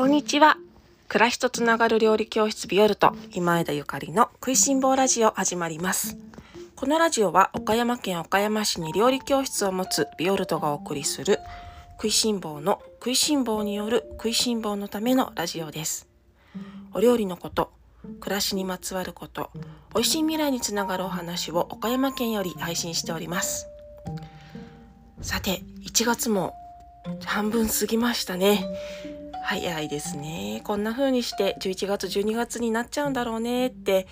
こんにちは。暮らしとつながる料理教室ビオルト今枝ゆかりの食いしん坊ラジオ始まります。このラジオは岡山県岡山市に料理教室を持つビオルトがお送りする食いしん坊の食いしん坊による食いしん坊のためのラジオです。お料理のこと、暮らしにまつわること、美味しい未来につながるお話を岡山県より配信しております。さて、1月も半分過ぎましたね。早いですね。こんな風にして11月12月になっちゃうんだろうねって、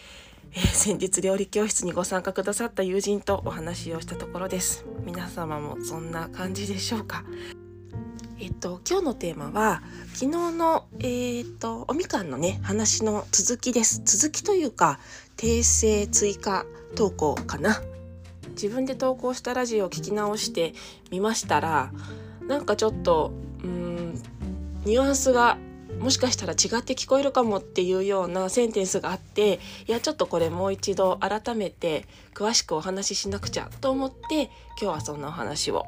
えー、先日料理教室にご参加くださった友人とお話をしたところです。皆様もそんな感じでしょうか。えっと、今日のテーマは昨日の、えー、っとおみかんのね話の続きです続きというか訂正追加投稿かな自分で投稿したラジオを聞き直してみましたらなんかちょっとニュアンスがもしかしたら違って聞こえるかもっていうようなセンテンスがあっていやちょっとこれもう一度改めて詳しくお話ししなくちゃと思って今日はそんなお話を。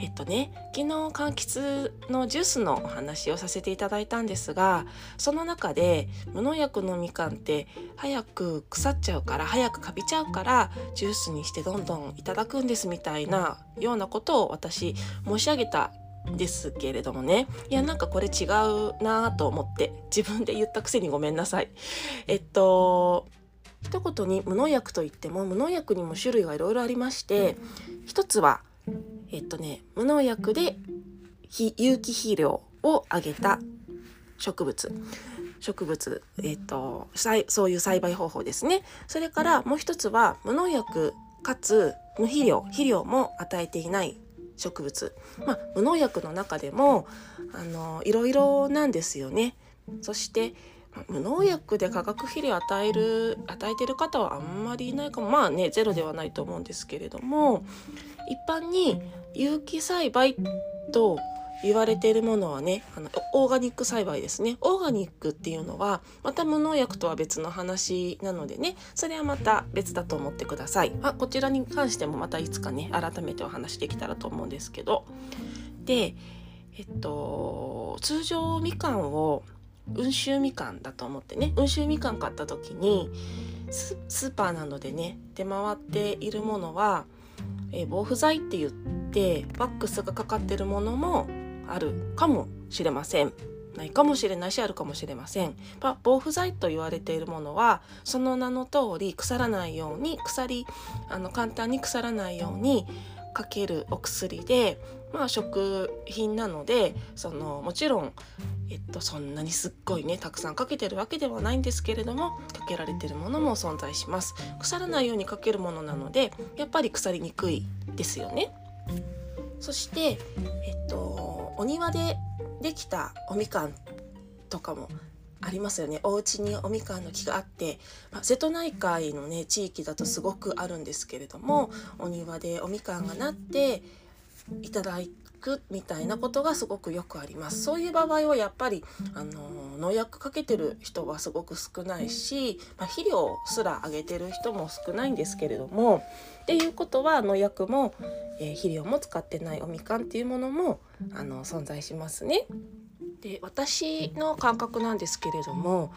えっとね昨日柑橘のジュースのお話をさせていただいたんですがその中で無農薬のみかんって早く腐っちゃうから早くかびちゃうからジュースにしてどんどんいただくんですみたいなようなことを私申し上げたですけれどもね。いやなんかこれ違うなと思って自分で言ったくせにごめんなさい。えっと一言に無農薬といっても無農薬にも種類がいろいろありまして一つはえっとね無農薬で有機肥料を上げた植物。植物、えっと、そういう栽培方法ですね。それからもう一つは無農薬かつ無肥料肥料も与えていない植物、まあ、無農薬の中でもあのいろいろなんですよね。そして無農薬で化学肥料を与える与えてる方はあんまりいないかもまあねゼロではないと思うんですけれども一般に有機栽培と言われているものはねあのオーガニック栽培ですね。オーガニックっていうのはまた無農薬とは別の話なのでねそれはまた別だと思ってください。あこちらに関してもまたいつかね改めてお話できたらと思うんですけど。でえっと通常みかんを温州みかんだと思ってね温州みかん買った時にスーパーなどでね出回っているものは、え防腐剤って言ってワックスがかかってるものもあるかもしれません。ないかもしれないしあるかもしれません。ま防腐剤と言われているものはその名の通り腐らないように腐りあの簡単に腐らないようにかけるお薬で、まあ、食品なのでそのもちろん、えっと、そんなにすっごいねたくさんかけてるわけではないんですけれどもかけられてるものも存在します。腐らないようにかけるものなのでやっぱり腐りにくいですよね。そして、えっと、お庭でできたおみかんとかもありますよね。お家におみかんの木があって、まあ、瀬戸内海のね地域だとすごくあるんですけれどもお庭でおみかんがなっていただくみたいなことがすごくよくあります。そういう場合はやっぱりあの農薬かけてる人はすごく少ないし、まあ、肥料すらあげてる人も少ないんですけれどもっていうことは農薬も、えー、肥料も使ってないおみかんっていうものもあの存在しますね。で私の感覚なんですけれども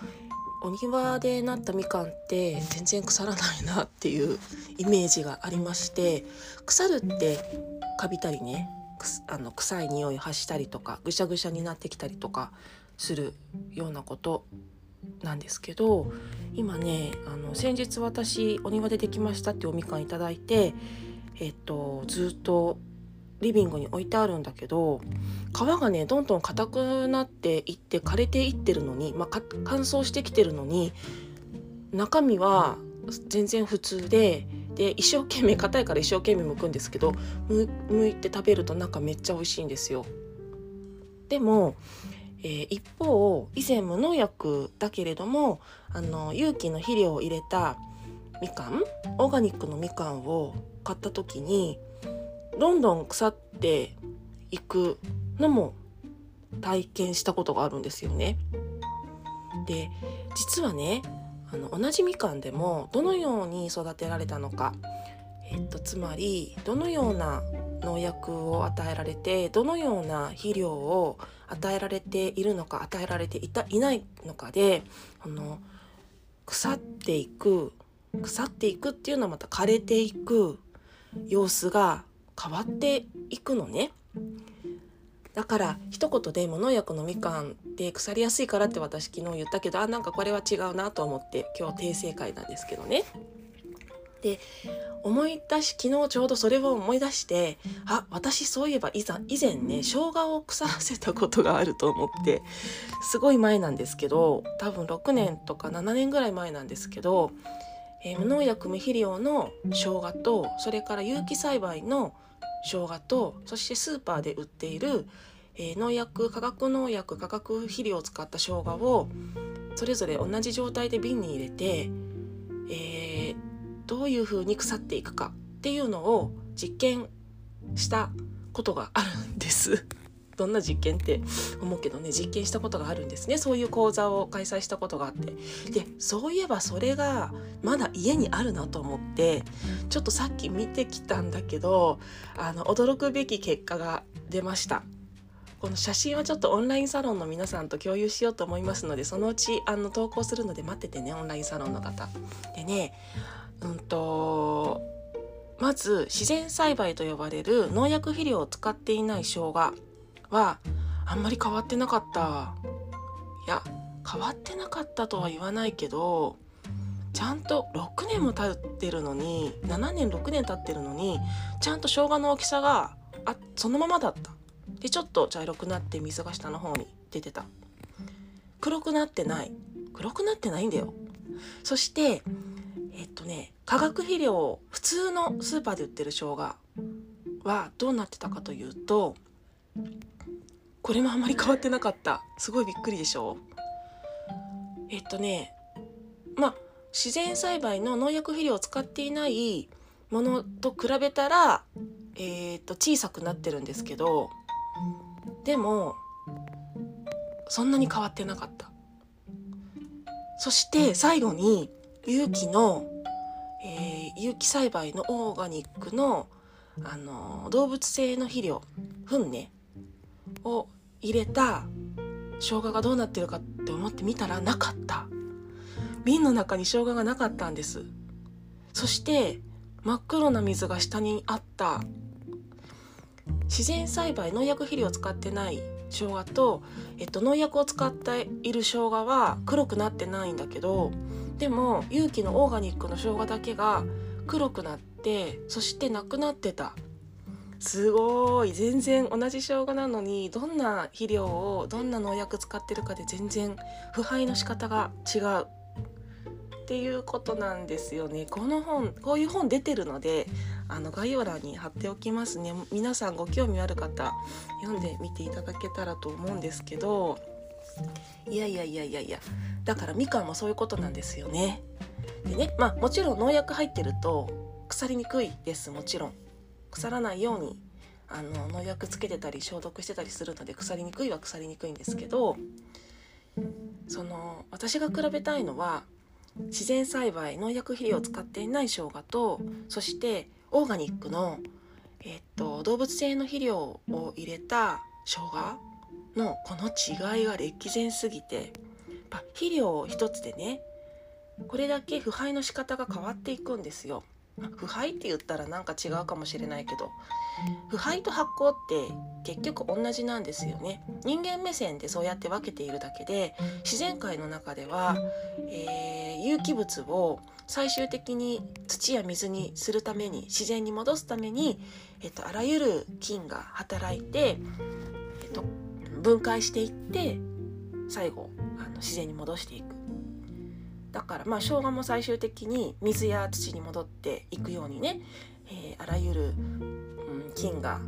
お庭でなったみかんって全然腐らないなっていうイメージがありまして腐るってカビたりねあの臭い匂い発したりとかぐしゃぐしゃになってきたりとかするようなことなんですけど今ねあの先日私お庭でできましたっておみかんいただいてえっとずっとリビングに置いてあるんだけど皮がねどんどん硬くなっていって枯れていってるのに、まあ、乾燥してきてるのに中身は全然普通でで一生懸命硬いから一生懸命剥くんですけど剥いて食べると中めっちゃ美味しいんですよ。でも、えー、一方以前無農薬だけれどもあの有機の肥料を入れたみかんオーガニックのみかんを買った時にどんどん腐っていくのも体験したことがあるんですよね。で実はねあの同じみかんでもどのように育てられたのか、えっと、つまりどのような農薬を与えられてどのような肥料を与えられているのか与えられていたいないのかであの腐っていく腐っていくっていうのはまた枯れていく様子が変わっていくのね。だから一言で無農薬のみかんって腐りやすいからって私昨日言ったけどあなんかこれは違うなと思って今日訂正会なんですけどね。で思い出し昨日ちょうどそれを思い出してあ私そういえばいざ以前ね生姜を腐らせたことがあると思ってすごい前なんですけど多分6年とか7年ぐらい前なんですけど、えー、無農薬無肥料の生姜とそれから有機栽培の生姜とそしてスーパーで売っている、えー、農薬化学農薬化学肥料を使った生姜をそれぞれ同じ状態で瓶に入れて、えー、どういうふうに腐っていくかっていうのを実験したことがあるんです。どんな実験って思うけどね実験したことがあるんですね。そういう講座を開催したことがあって。でそういえばそれがまだ家にあるなと思ってちょっとさっき見てきたんだけどあの驚くべき結果が出ました。この写真はちょっとオンラインサロンの皆さんと共有しようと思いますのでそのうちあの投稿するので待っててねオンラインサロンの方でね。うんとまず自然栽培と呼ばれる農薬肥料を使っていない生姜。はあんまり変わってなかった。いや変わってなかったとは言わないけどちゃんと6年も経ってるのに7年6年経ってるのにちゃんと生姜の大きさがあそのままだった。でちょっと茶色くなって水が下の方に出てた。黒くなってない。黒くなってないんだよ。そしてえっとね化学肥料普通のスーパーで売ってる生姜はどうなってたかというとこれもあまり変わってなかった。すごいびっくりでしょ？えっとねまあ自然栽培の農薬肥料を使っていないものと比べたら、えー、っと小さくなってるんですけどでもそんなに変わってなかった。そして最後に有機の、えー、有機栽培のオーガニックのあの動物性の肥料糞ねを入れた生姜がどうなってるかって思ってみたらなかった。瓶の中に生姜がなかったんです。そして真っ黒な水が下にあった。自然栽培農薬肥料を使ってない生姜と、えっと、農薬を使っている生姜は黒くなってないんだけどでも有機のオーガニックの生姜だけが黒くなってそしてなくなってた。すごい。全然同じ生姜なのにどんな肥料をどんな農薬使ってるかで全然腐敗の仕方が違う。っていうことなんですよね。この本こういう本出てるのであの概要欄に貼っておきますね。皆さんご興味ある方読んでみていただけたらと思うんですけど。いやいやいやいやいや。だからみかんもそういうことなんですよね。でねまあもちろん農薬入ってると腐りにくいですもちろん。腐らないようにあの農薬つけてたり消毒してたりするので腐りにくいは腐りにくいんですけどその私が比べたいのは自然栽培農薬肥料を使っていない生姜とそしてオーガニックの、えっと、動物性の肥料を入れた生姜のこの違いが歴然すぎて肥料一つでねこれだけ腐敗の仕方が変わっていくんですよ。腐敗って言ったらなんか違うかもしれないけど腐敗と発酵って結局同じなんですよね。人間目線でそうやって分けているだけで自然界の中では、えー、有機物を最終的に土や水にするために自然に戻すために、えっと、あらゆる菌が働いて、えっと、分解していって最後あの自然に戻していくだからまあ生姜も最終的に水や土に戻っていくようにね、えー、あらゆる、うん、菌が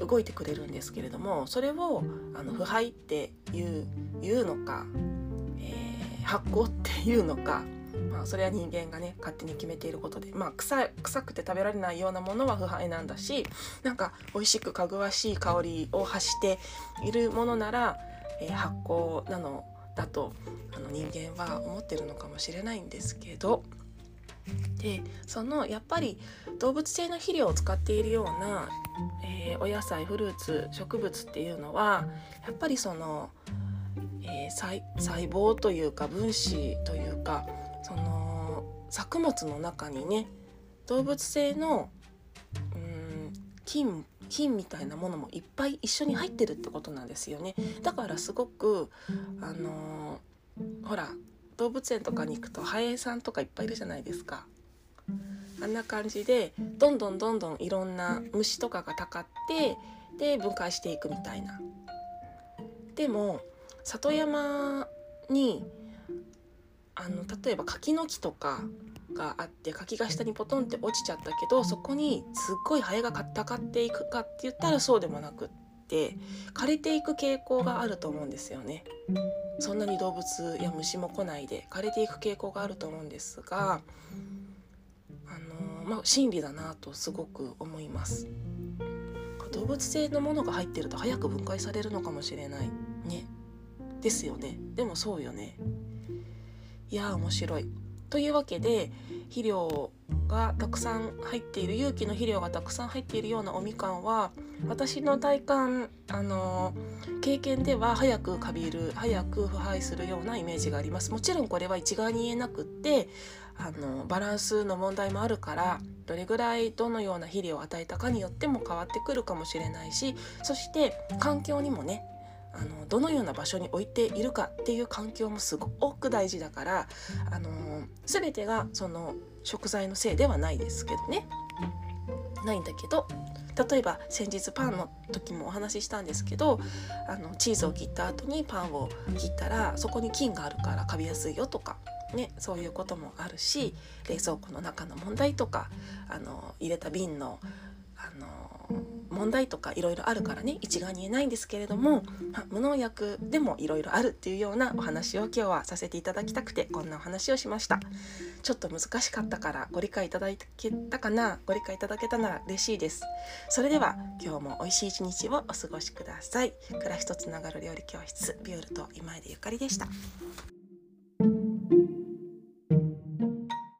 動いてくれるんですけれどもそれをあの腐敗っていう言うのか、えー、発酵っていうのか、まあ、それは人間がね勝手に決めていることで、まあ臭、臭くて食べられないようなものは腐敗なんだしなんか美味しくかぐわしい香りを発しているものなら、えー、発酵なのだとあの人間は思ってるのかもしれないんですけど。でそのやっぱり動物性の肥料を使っているような、えー、お野菜フルーツ植物っていうのはやっぱりその、えー、細胞というか分子というかその作物の中にね動物性の菌菌みたいなものもいっぱい一緒に入ってるってことなんですよねだからすごくあのー、ほら動物園とかに行くとハエさんとかいっぱいいるじゃないですかあんな感じでどんどんどんどんいろんな虫とかがたかってで分解していくみたいな。でも里山にあの例えば柿の木とかがあって柿が下にポトンって落ちちゃったけどそこにすっごいハエがたかっていくかって言ったらそうでもなくって枯れていく傾向があると思うんですよね。そんなに動物や虫も来ないで枯れていく傾向があると思うんですがまあ、真理だなとすごく思います。動物性のものが入ってると早く分解されるのかもしれない。ね。ですよね。でもそうよね。いや面白いというわけで肥料がたくさん入っている有機の肥料がたくさん入っているようなおみかんは私の体感あの経験では早くかびる早く腐敗するようなイメージがあります。もちろんこれは一概に言えなくってあのバランスの問題もあるからどれぐらいどのような肥料を与えたかによっても変わってくるかもしれないしそして環境にもねあのどのような場所に置いているかっていう環境もすごく大事だからあの全てがその食材のせいではないですけどね。ないんだけど例えば先日パンの時もお話ししたんですけどあのチーズを切った後にパンを切ったらそこに菌があるからカビやすいよとかね、そういうこともあるし冷蔵庫の中の問題とかあの入れた瓶のあの問題とかいろいろあるからね一概に言えないんですけれども、ま、無農薬でもいろいろあるっていうようなお話を今日はさせていただきたくてこんなお話をしました。ちょっと難しかったからご理解いただけたかなご理解いただけたなら嬉しいです。それでは今日も美味しい一日をお過ごしください。暮らしとつながる料理教室ビオルと今井でゆかりでした。